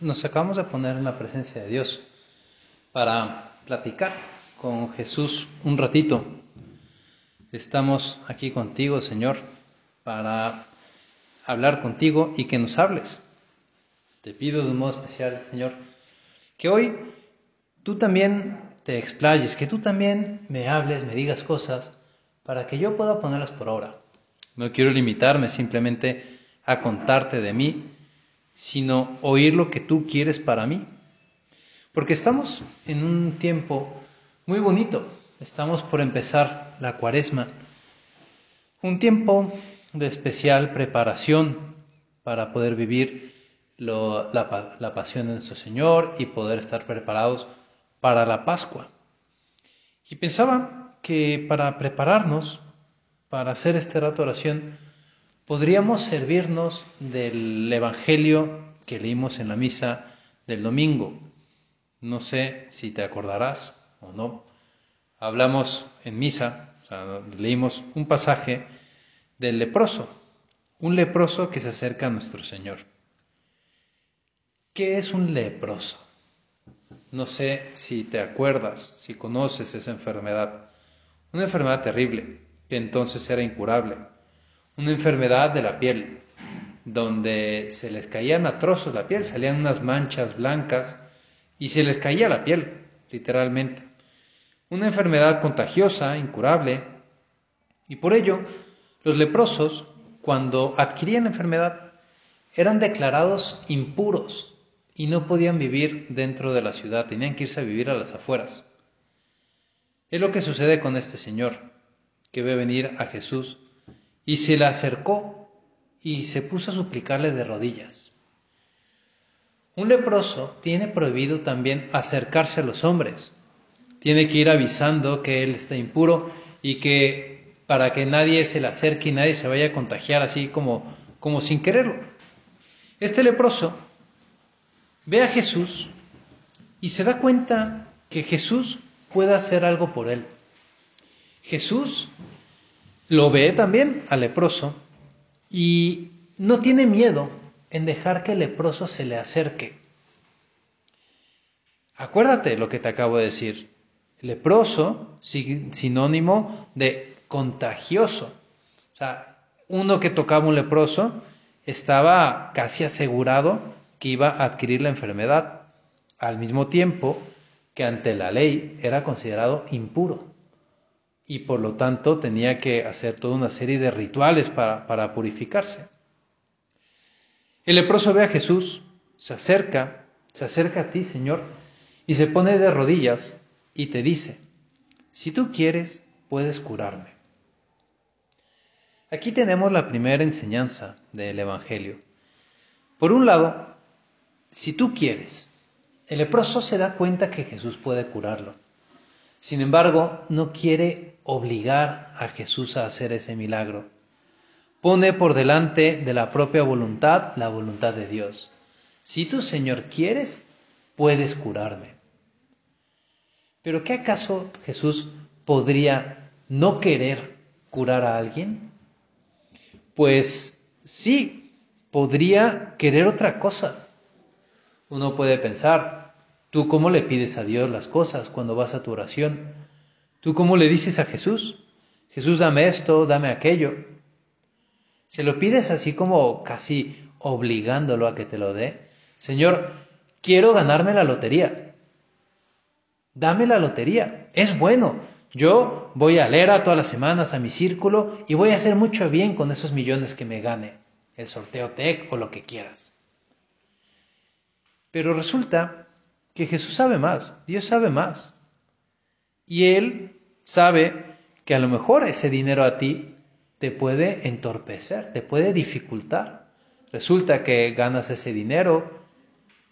nos acabamos de poner en la presencia de Dios para platicar con Jesús un ratito. Estamos aquí contigo, Señor, para hablar contigo y que nos hables. Te pido de un modo especial, Señor, que hoy tú también te explayes, que tú también me hables, me digas cosas, para que yo pueda ponerlas por obra. No quiero limitarme simplemente a contarte de mí, sino oír lo que tú quieres para mí. Porque estamos en un tiempo muy bonito, estamos por empezar la cuaresma, un tiempo de especial preparación para poder vivir la, la pasión de nuestro Señor y poder estar preparados para la Pascua. Y pensaba que para prepararnos para hacer este rato de oración, podríamos servirnos del Evangelio que leímos en la misa del domingo. No sé si te acordarás o no. Hablamos en misa, leímos un pasaje del leproso, un leproso que se acerca a nuestro Señor. ¿Qué es un leproso? No sé si te acuerdas, si conoces esa enfermedad. Una enfermedad terrible que entonces era incurable una enfermedad de la piel, donde se les caían a trozos la piel, salían unas manchas blancas y se les caía la piel, literalmente. Una enfermedad contagiosa, incurable, y por ello los leprosos, cuando adquirían la enfermedad, eran declarados impuros y no podían vivir dentro de la ciudad, tenían que irse a vivir a las afueras. Es lo que sucede con este señor, que ve venir a Jesús y se le acercó y se puso a suplicarle de rodillas. Un leproso tiene prohibido también acercarse a los hombres. Tiene que ir avisando que él está impuro y que para que nadie se le acerque y nadie se vaya a contagiar así como, como sin quererlo. Este leproso ve a Jesús y se da cuenta que Jesús puede hacer algo por él. Jesús lo ve también al leproso y no tiene miedo en dejar que el leproso se le acerque. Acuérdate lo que te acabo de decir. Leproso, sinónimo de contagioso. O sea, uno que tocaba un leproso estaba casi asegurado que iba a adquirir la enfermedad, al mismo tiempo que ante la ley era considerado impuro y por lo tanto tenía que hacer toda una serie de rituales para, purificarse. El leproso ve a Jesús, se acerca, se acerca a ti, Señor, y se pone de rodillas y te dice, si tú quieres, puedes curarme. Aquí tenemos la primera enseñanza del Evangelio. Por un lado, si tú quieres, el leproso se da cuenta que Jesús puede curarlo. Sin embargo, no quiere obligar a Jesús a hacer ese milagro. Pone por delante de la propia voluntad la voluntad de Dios. Si tú, Señor, quieres, puedes curarme. Pero ¿qué acaso Jesús podría no querer curar a alguien? Pues sí, podría querer otra cosa. Uno puede pensar, ¿Tú cómo le pides a Dios las cosas cuando vas a tu oración? ¿Tú cómo le dices a Jesús? Jesús, dame esto, dame aquello. Se lo pides así como casi obligándolo a que te lo dé. Señor, quiero ganarme la lotería. Dame la lotería. Es bueno. Yo voy a leer a todas las semanas a mi círculo y voy a hacer mucho bien con esos millones que me gane. El sorteo TEC o lo que quieras. Pero resulta que Jesús sabe más, Dios sabe más. Y Él sabe que a lo mejor ese dinero a ti te puede entorpecer, te puede dificultar. Resulta que ganas ese dinero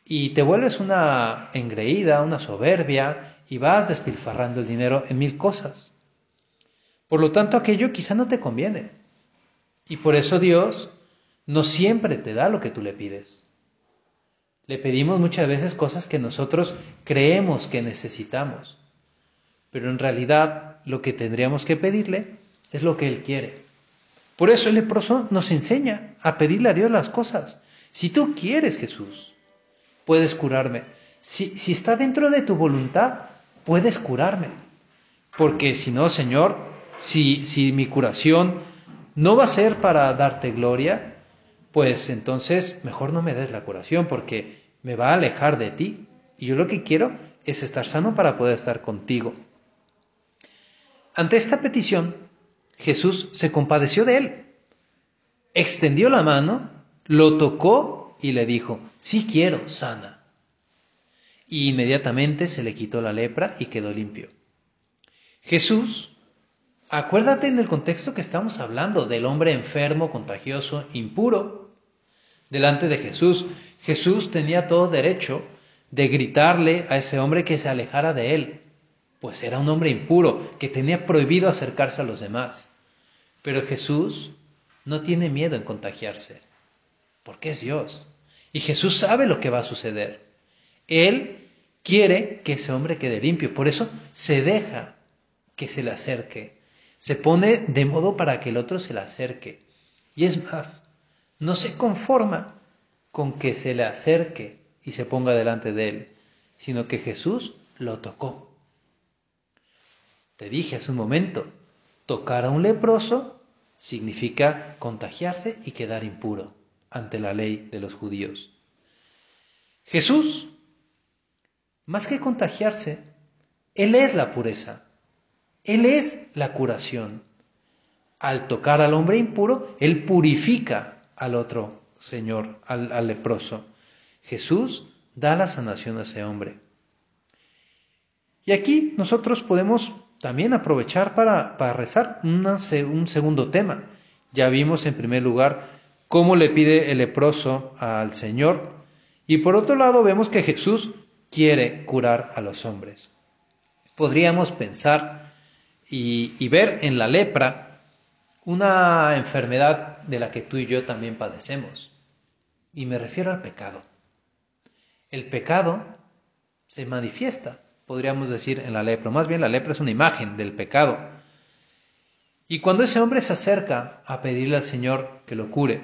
y te vuelves una engreída, una soberbia y vas despilfarrando el dinero en mil cosas. Por lo tanto, aquello quizá no te conviene. Y por eso Dios no siempre te da lo que tú le pides. Le pedimos muchas veces cosas que nosotros creemos que necesitamos, pero en realidad lo que tendríamos que pedirle es lo que Él quiere. Por eso el leproso nos enseña a pedirle a Dios las cosas. Si tú quieres, Jesús, puedes curarme. Si, si está dentro de tu voluntad, puedes curarme. Porque si no, Señor, si, si mi curación no va a ser para darte gloria, pues entonces mejor no me des la curación porque me va a alejar de ti. Y yo lo que quiero es estar sano para poder estar contigo. Ante esta petición, Jesús se compadeció de él, extendió la mano, lo tocó y le dijo, sí quiero, sana. Y inmediatamente se le quitó la lepra y quedó limpio. Jesús, acuérdate en el contexto que estamos hablando del hombre enfermo, contagioso, impuro. Delante de Jesús, Jesús tenía todo derecho de gritarle a ese hombre que se alejara de él, pues era un hombre impuro que tenía prohibido acercarse a los demás. Pero Jesús no tiene miedo en contagiarse, porque es Dios. Y Jesús sabe lo que va a suceder. Él quiere que ese hombre quede limpio, por eso se deja que se le acerque. Se pone de modo para que el otro se le acerque. Y es más, no se conforma con que se le acerque y se ponga delante de él, sino que Jesús lo tocó. Te dije hace un momento, tocar a un leproso significa contagiarse y quedar impuro ante la ley de los judíos. Jesús, más que contagiarse, Él es la pureza. Él es la curación. Al tocar al hombre impuro, Él purifica al otro Señor, al, leproso. Jesús da la sanación a ese hombre. Y aquí nosotros podemos también aprovechar para, rezar un segundo tema. Ya vimos en primer lugar cómo le pide el leproso al Señor y por otro lado vemos que Jesús quiere curar a los hombres. Podríamos pensar y, ver en la lepra una enfermedad de la que tú y yo también padecemos. Y me refiero al pecado. El pecado se manifiesta, podríamos decir, en la lepra. Más bien la lepra es una imagen del pecado. Y cuando ese hombre se acerca a pedirle al Señor que lo cure,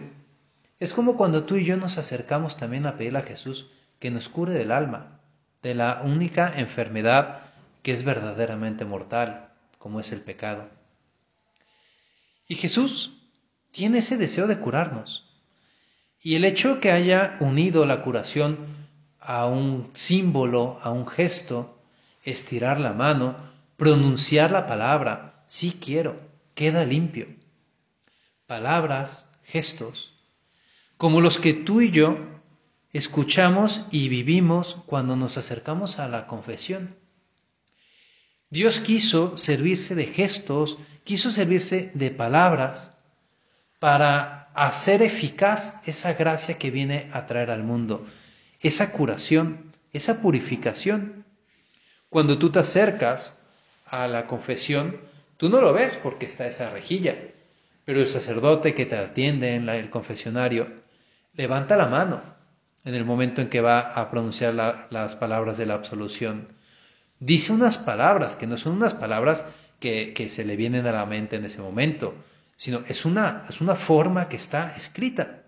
es como cuando tú y yo nos acercamos también a pedirle a Jesús que nos cure del alma, de la única enfermedad que es verdaderamente mortal, como es el pecado. Y Jesús tiene ese deseo de curarnos. Y el hecho que haya unido la curación a un símbolo, a un gesto, estirar la mano, pronunciar la palabra, sí quiero, queda limpio. Palabras, gestos, como los que tú y yo escuchamos y vivimos cuando nos acercamos a la confesión. Dios quiso servirse de gestos, quiso servirse de palabras para hacer eficaz esa gracia que viene a traer al mundo, esa curación, esa purificación. Cuando tú te acercas a la confesión, tú no lo ves porque está esa rejilla, pero el sacerdote que te atiende en el confesionario levanta la mano en el momento en que va a pronunciar las palabras de la absolución dice unas palabras que no son unas palabras que, se le vienen a la mente en ese momento, sino es una, es una forma que está escrita.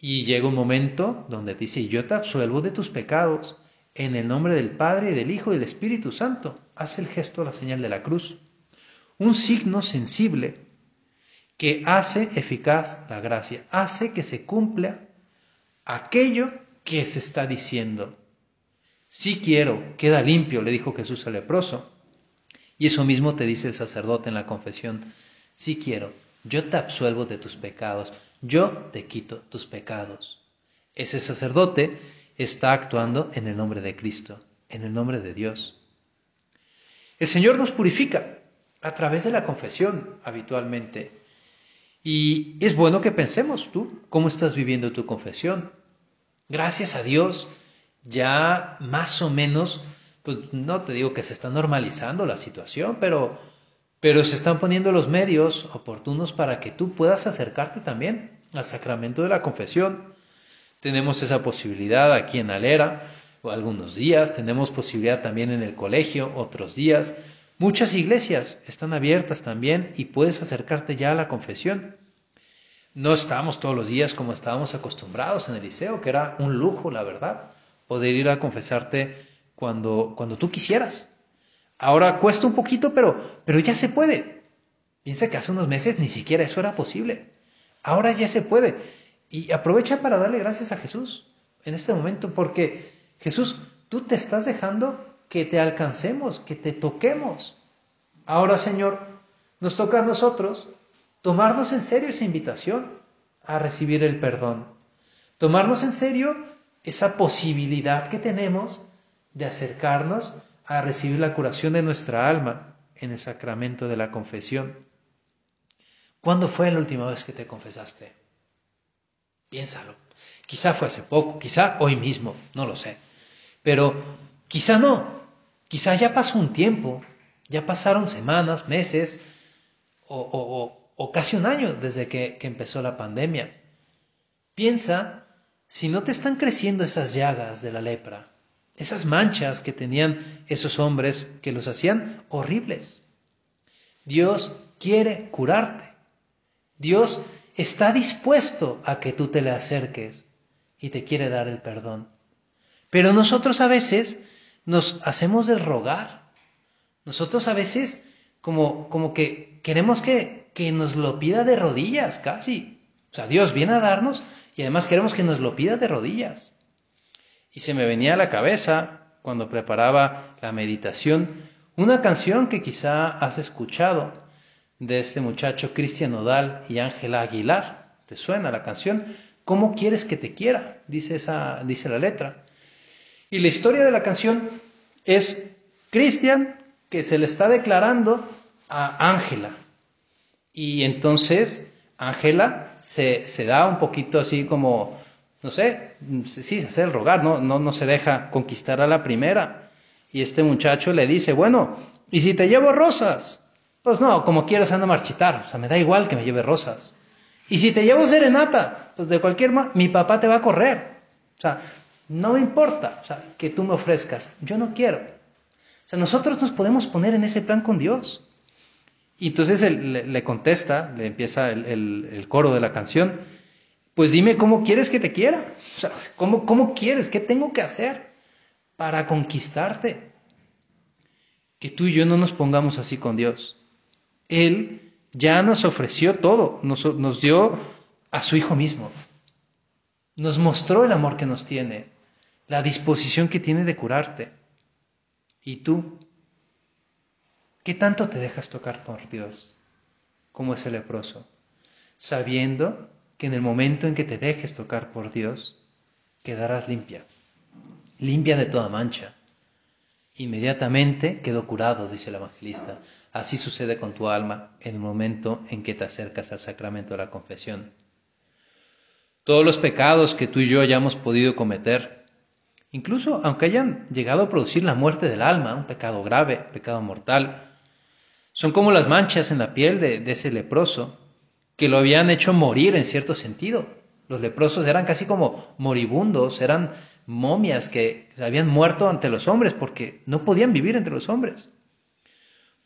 Y llega un momento donde dice, yo te absuelvo de tus pecados en el nombre del Padre, y del Hijo y del Espíritu Santo. Hace el gesto, la señal de la cruz. Un signo sensible que hace eficaz la gracia, hace que se cumpla aquello que se está diciendo. Sí quiero, queda limpio, le dijo Jesús al leproso. Y eso mismo te dice el sacerdote en la confesión. Sí quiero, yo te absuelvo de tus pecados, yo te quito tus pecados. Ese sacerdote está actuando en el nombre de Cristo, en el nombre de Dios. El Señor nos purifica a través de la confesión habitualmente. Y es bueno que pensemos tú, ¿cómo estás viviendo tu confesión? Gracias a Dios ya más o menos, pues no te digo que se está normalizando la situación, pero, pero se están poniendo los medios oportunos para que tú puedas acercarte también al sacramento de la confesión. Tenemos esa posibilidad aquí en Alera, algunos días, tenemos posibilidad también en el colegio, otros días. Muchas iglesias están abiertas también y puedes acercarte ya a la confesión. No estábamos todos los días como estábamos acostumbrados en el liceo, que era un lujo, la verdad, poder ir a confesarte cuando, cuando tú quisieras. Ahora cuesta un poquito, pero, pero ya se puede. Piensa que hace unos meses ni siquiera eso era posible. Ahora ya se puede. Y aprovecha para darle gracias a Jesús en este momento, porque Jesús, tú te estás dejando que te alcancemos, que te toquemos. Ahora, Señor, nos toca a nosotros tomarnos en serio esa invitación a recibir el perdón. Tomarnos en serio esa posibilidad que tenemos de acercarnos a recibir la curación de nuestra alma en el sacramento de la confesión. ¿Cuándo fue la última vez que te confesaste? Piénsalo. Quizá fue hace poco, quizá hoy mismo, no lo sé. Pero quizá no. Quizá ya pasó un tiempo, ya pasaron semanas, meses o, casi un año desde que, que empezó la pandemia. Piensa si no te están creciendo esas llagas de la lepra, esas manchas que tenían esos hombres que los hacían horribles. Dios quiere curarte. Dios está dispuesto a que tú te le acerques y te quiere dar el perdón. Pero nosotros a veces nos hacemos del rogar. Nosotros a veces como, como que queremos que, que nos lo pida de rodillas casi. O sea, Dios viene a darnos y además queremos que nos lo pida de rodillas. Y se me venía a la cabeza, cuando preparaba la meditación, una canción que quizá has escuchado de este muchacho Cristian Odal y Ángela Aguilar. ¿Te suena la canción? ¿Cómo quieres que te quiera? Dice, esa, dice la letra. Y la historia de la canción es Cristian que se le está declarando a Ángela. Y entonces Ángela se, se da un poquito así como no sé, sí, se hace el rogar, ¿no? No, no se deja conquistar a la primera. Y este muchacho le dice, bueno, ¿y si te llevo rosas? Pues no, como quieras ando a marchitar, o sea, me da igual que me lleve rosas. Y si te llevo serenata, pues de cualquier manera, mi papá te va a correr. O sea, no me importa, o sea, que tú me ofrezcas, yo no quiero. O sea, nosotros nos podemos poner en ese plan con Dios. Y entonces él le, contesta, le empieza el, el coro de la canción, pues dime cómo quieres que te quiera. O sea, ¿cómo, ¿cómo quieres? ¿Qué tengo que hacer para conquistarte? Que tú y yo no nos pongamos así con Dios. Él ya nos ofreció todo, nos, dio a su Hijo mismo. Nos mostró el amor que nos tiene, la disposición que tiene de curarte. ¿Y tú? ¿Qué tanto te dejas tocar por Dios? Como ese leproso, sabiendo que en el momento en que te dejes tocar por Dios, quedarás limpia, limpia de toda mancha. Inmediatamente quedó curado, dice el evangelista. Así sucede con tu alma en el momento en que te acercas al sacramento de la confesión. Todos los pecados que tú y yo hayamos podido cometer, incluso aunque hayan llegado a producir la muerte del alma, un pecado grave, pecado mortal, son como las manchas en la piel de, de ese leproso que lo habían hecho morir en cierto sentido. Los leprosos eran casi como moribundos, eran momias que habían muerto ante los hombres porque no podían vivir entre los hombres.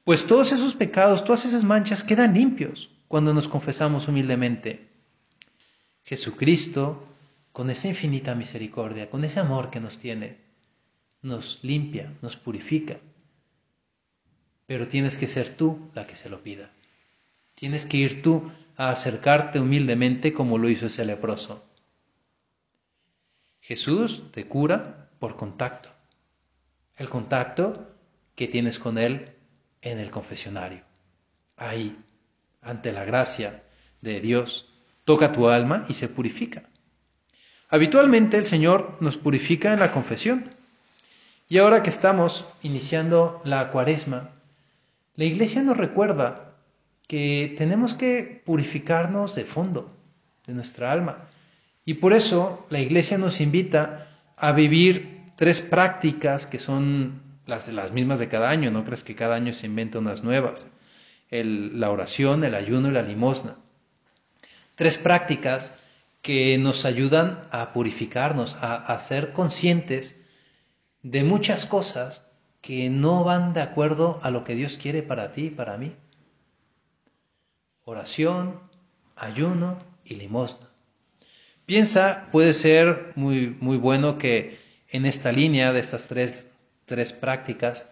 Pues todos esos pecados, todas esas manchas quedan limpios cuando nos confesamos humildemente. Jesucristo, con esa infinita misericordia, con ese amor que nos tiene, nos limpia, nos purifica. Pero tienes que ser tú la que se lo pida. Tienes que ir tú a acercarte humildemente como lo hizo ese leproso. Jesús te cura por contacto. El contacto que tienes con Él en el confesionario. Ahí, ante la gracia de Dios, toca tu alma y se purifica. Habitualmente el Señor nos purifica en la confesión. Y ahora que estamos iniciando la cuaresma, la Iglesia nos recuerda que tenemos que purificarnos de fondo, de nuestra alma. Y por eso la iglesia nos invita a vivir tres prácticas que son las, las mismas de cada año, no crees que cada año se inventan unas nuevas. la oración, el ayuno y la limosna. Tres prácticas que nos ayudan a purificarnos, a, a ser conscientes de muchas cosas que no van de acuerdo a lo que Dios quiere para ti y para mí oración, ayuno y limosna. Piensa, puede ser muy, muy bueno que en esta línea de estas tres, tres prácticas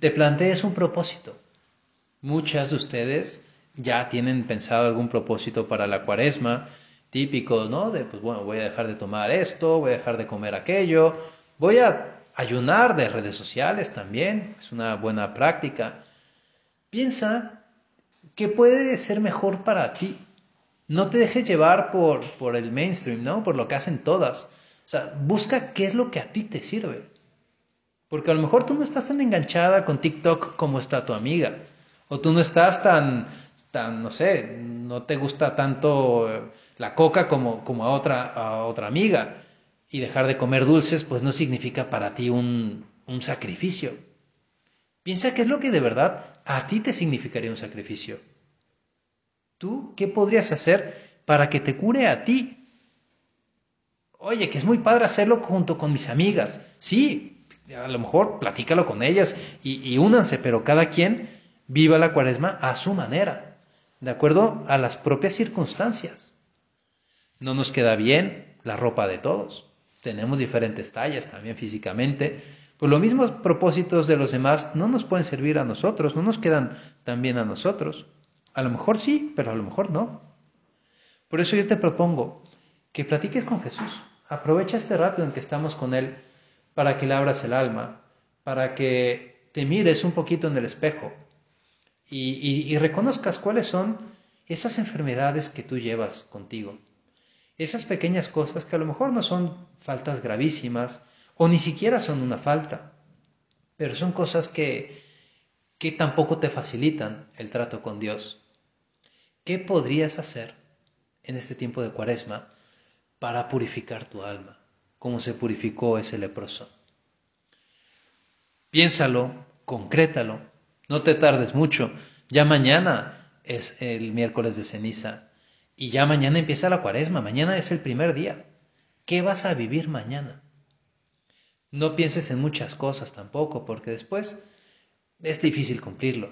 te plantees un propósito. Muchas de ustedes ya tienen pensado algún propósito para la cuaresma, típico, ¿no? De, pues bueno, voy a dejar de tomar esto, voy a dejar de comer aquello, voy a ayunar de redes sociales también, es una buena práctica. Piensa que puede ser mejor para ti. No te dejes llevar por, por el mainstream, ¿no? Por lo que hacen todas. O sea, busca qué es lo que a ti te sirve. Porque a lo mejor tú no estás tan enganchada con TikTok como está tu amiga. O tú no estás tan, tan no sé, no te gusta tanto eh, la coca como, como a, otra, otra amiga. Y dejar de comer dulces, pues no significa para ti un, un sacrificio. Piensa qué es lo que de verdad a ti te significaría un sacrificio. ¿Tú qué podrías hacer para que te cure a ti? Oye, que es muy padre hacerlo junto con mis amigas. Sí, a lo mejor platícalo con ellas y, y únanse, pero cada quien viva la cuaresma a su manera, de acuerdo a las propias circunstancias. No nos queda bien la ropa de todos. Tenemos diferentes tallas también físicamente. Pues los mismos propósitos de los demás no nos pueden servir a nosotros, no nos quedan tan bien a nosotros. A lo mejor sí, pero a lo mejor no. Por eso yo te propongo que platiques con Jesús. Aprovecha este rato en que estamos con Él para que le abras el alma, para que te mires un poquito en el espejo y, y reconozcas cuáles son esas enfermedades que tú llevas contigo. Esas pequeñas cosas que a lo mejor no son faltas gravísimas o ni siquiera son una falta, pero son cosas que, que tampoco te facilitan el trato con Dios. ¿Qué podrías hacer en este tiempo de cuaresma para purificar tu alma, como se purificó ese leproso? Piénsalo, concrétalo, no te tardes mucho. Ya mañana es el miércoles de ceniza y ya mañana empieza la cuaresma, mañana es el primer día. ¿Qué vas a vivir mañana? No pienses en muchas cosas tampoco, porque después es difícil cumplirlo.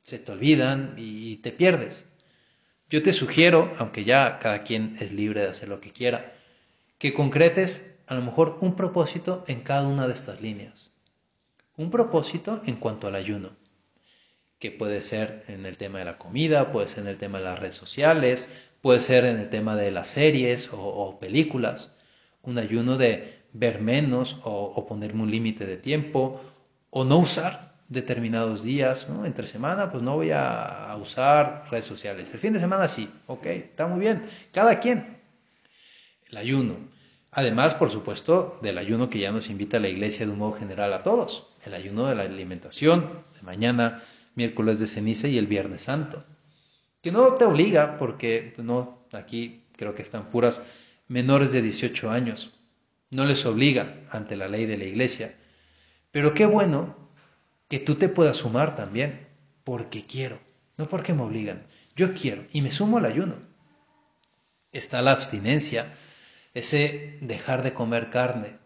Se te olvidan y te pierdes. Yo te sugiero, aunque ya cada quien es libre de hacer lo que quiera, que concretes a lo mejor un propósito en cada una de estas líneas. Un propósito en cuanto al ayuno, que puede ser en el tema de la comida, puede ser en el tema de las redes sociales, puede ser en el tema de las series o, películas. Un ayuno de ver menos o, ponerme un límite de tiempo o no usar determinados días. Entre semana, pues no voy a, usar redes sociales. El fin de semana sí, ok, está muy bien. Cada quien. El ayuno. Además, por supuesto, del ayuno que ya nos invita la iglesia de un modo general a todos. El ayuno de la alimentación, de mañana, miércoles de ceniza y el viernes santo. Que no te obliga, porque pues, no, aquí creo que están puras menores de 18 años. No les obliga ante la ley de la iglesia. Pero qué bueno que tú te puedas sumar también, porque quiero, no porque me obligan. Yo quiero y me sumo al ayuno. Está la abstinencia, ese dejar de comer carne.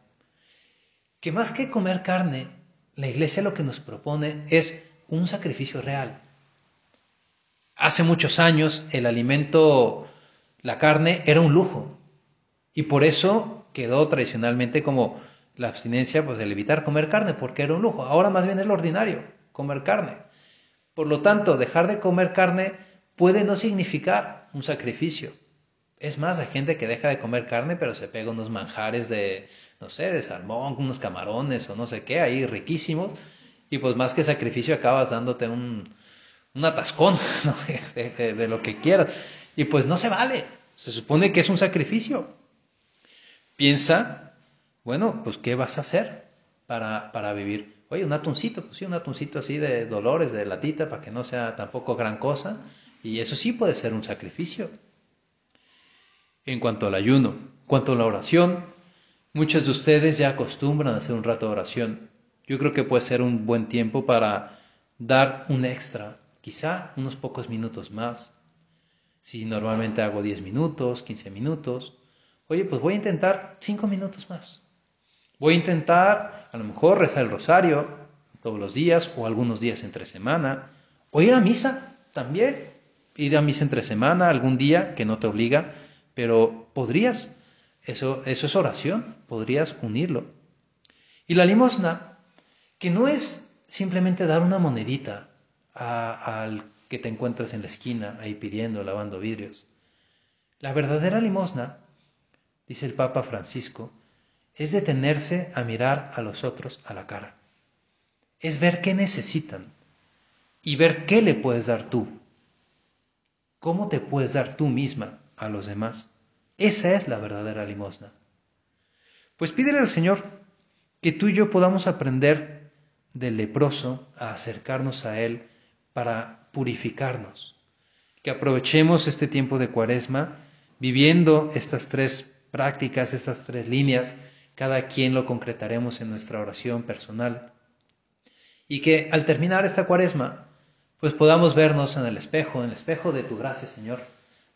Que más que comer carne, la iglesia lo que nos propone es un sacrificio real. Hace muchos años el alimento, la carne, era un lujo. Y por eso quedó tradicionalmente como la abstinencia, pues el evitar comer carne, porque era un lujo. Ahora más bien es lo ordinario, comer carne. Por lo tanto, dejar de comer carne puede no significar un sacrificio. Es más, hay gente que deja de comer carne, pero se pega unos manjares de, no sé, de salmón, unos camarones o no sé qué, ahí riquísimos. Y pues más que sacrificio acabas dándote un, un atascón de, de lo que quieras. Y pues no se vale. Se supone que es un sacrificio. Piensa bueno, pues ¿qué vas a hacer para, para vivir? Oye, un atuncito, pues sí, un atuncito así de dolores, de latita, para que no sea tampoco gran cosa. Y eso sí puede ser un sacrificio. En cuanto al ayuno, en cuanto a la oración, muchos de ustedes ya acostumbran a hacer un rato de oración. Yo creo que puede ser un buen tiempo para dar un extra, quizá unos pocos minutos más. Si normalmente hago 10 minutos, 15 minutos, oye, pues voy a intentar 5 minutos más. Voy a intentar, a lo mejor, rezar el rosario todos los días o algunos días entre semana, o ir a misa también. ir a misa entre semana algún día que no te obliga, pero podrías, eso, eso es oración, podrías unirlo. Y la limosna, que no es simplemente dar una monedita al que te encuentras en la esquina ahí pidiendo, lavando vidrios. La verdadera limosna, dice el Papa Francisco, es detenerse a mirar a los otros a la cara. Es ver qué necesitan y ver qué le puedes dar tú. ¿Cómo te puedes dar tú misma a los demás? Esa es la verdadera limosna. Pues pídele al Señor que tú y yo podamos aprender del leproso a acercarnos a Él para purificarnos. Que aprovechemos este tiempo de cuaresma viviendo estas tres prácticas, estas tres líneas, cada quien lo concretaremos en nuestra oración personal. Y que al terminar esta cuaresma, pues podamos vernos en el espejo, en el espejo de tu gracia, Señor,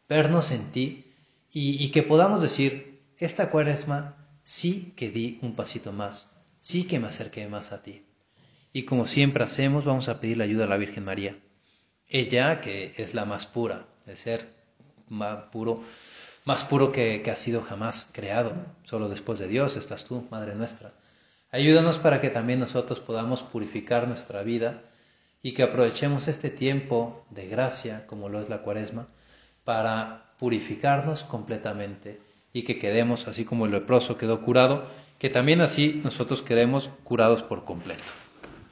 vernos en ti y, que podamos decir, esta cuaresma sí que di un pasito más, sí que me acerqué más a ti. Y como siempre hacemos, vamos a pedir la ayuda a la Virgen María. Ella, que es la más pura, de ser más puro, más puro que, que ha sido jamás creado, solo después de Dios estás tú, Madre nuestra. Ayúdanos para que también nosotros podamos purificar nuestra vida y que aprovechemos este tiempo de gracia, como lo es la cuaresma, para purificarnos completamente y que quedemos, así como el leproso quedó curado, que también así nosotros quedemos curados por completo.